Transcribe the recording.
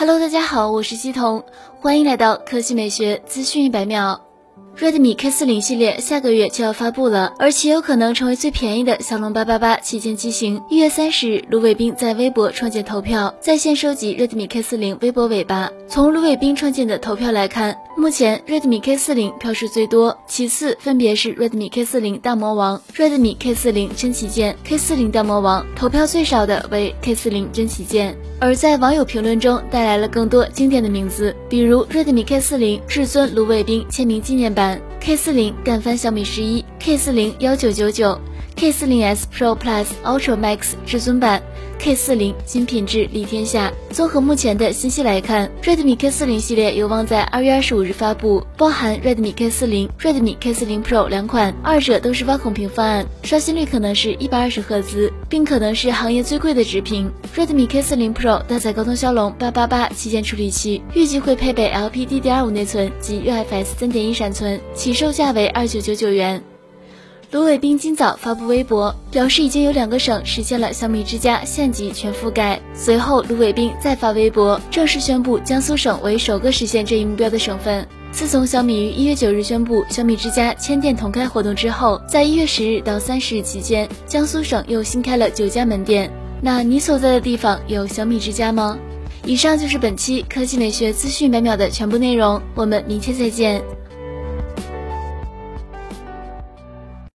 Hello，大家好，我是西彤，欢迎来到科技美学资讯一百秒。Redmi K40 系列下个月就要发布了，而且有可能成为最便宜的骁龙八八八旗舰机型。一月三十日，卢伟冰在微博创建投票，在线收集 Redmi K40 微博尾巴。从卢伟冰创建的投票来看，目前 Redmi K40 票数最多，其次分别是 Redmi K40 大魔王、Redmi K40 真旗舰、K40 大魔王。投票最少的为 K40 真旗舰。而在网友评论中带来了更多经典的名字，比如 Redmi K40 至尊卢伟冰签名纪念版，K40 干翻小米十一，K40 幺九九九。K40S Pro Plus Ultra Max 至尊版，K40 新品质立天下。综合目前的信息来看，Redmi K40 系列有望在二月二十五日发布，包含 Redmi K40、Redmi K40 Pro 两款，二者都是挖孔屏方案，刷新率可能是一百二十赫兹，并可能是行业最贵的直屏。Redmi K40 Pro 搭载高通骁龙八八八旗舰处理器，预计会配备 LPDDR5 内存及 UFS 三点一闪存，起售价为二九九九元。卢伟冰今早发布微博，表示已经有两个省实现了小米之家县级全覆盖。随后，卢伟冰再发微博，正式宣布江苏省为首个实现这一目标的省份。自从小米于一月九日宣布小米之家千店同开活动之后，在一月十日到三十日期间，江苏省又新开了九家门店。那你所在的地方有小米之家吗？以上就是本期科技美学资讯百秒的全部内容，我们明天再见。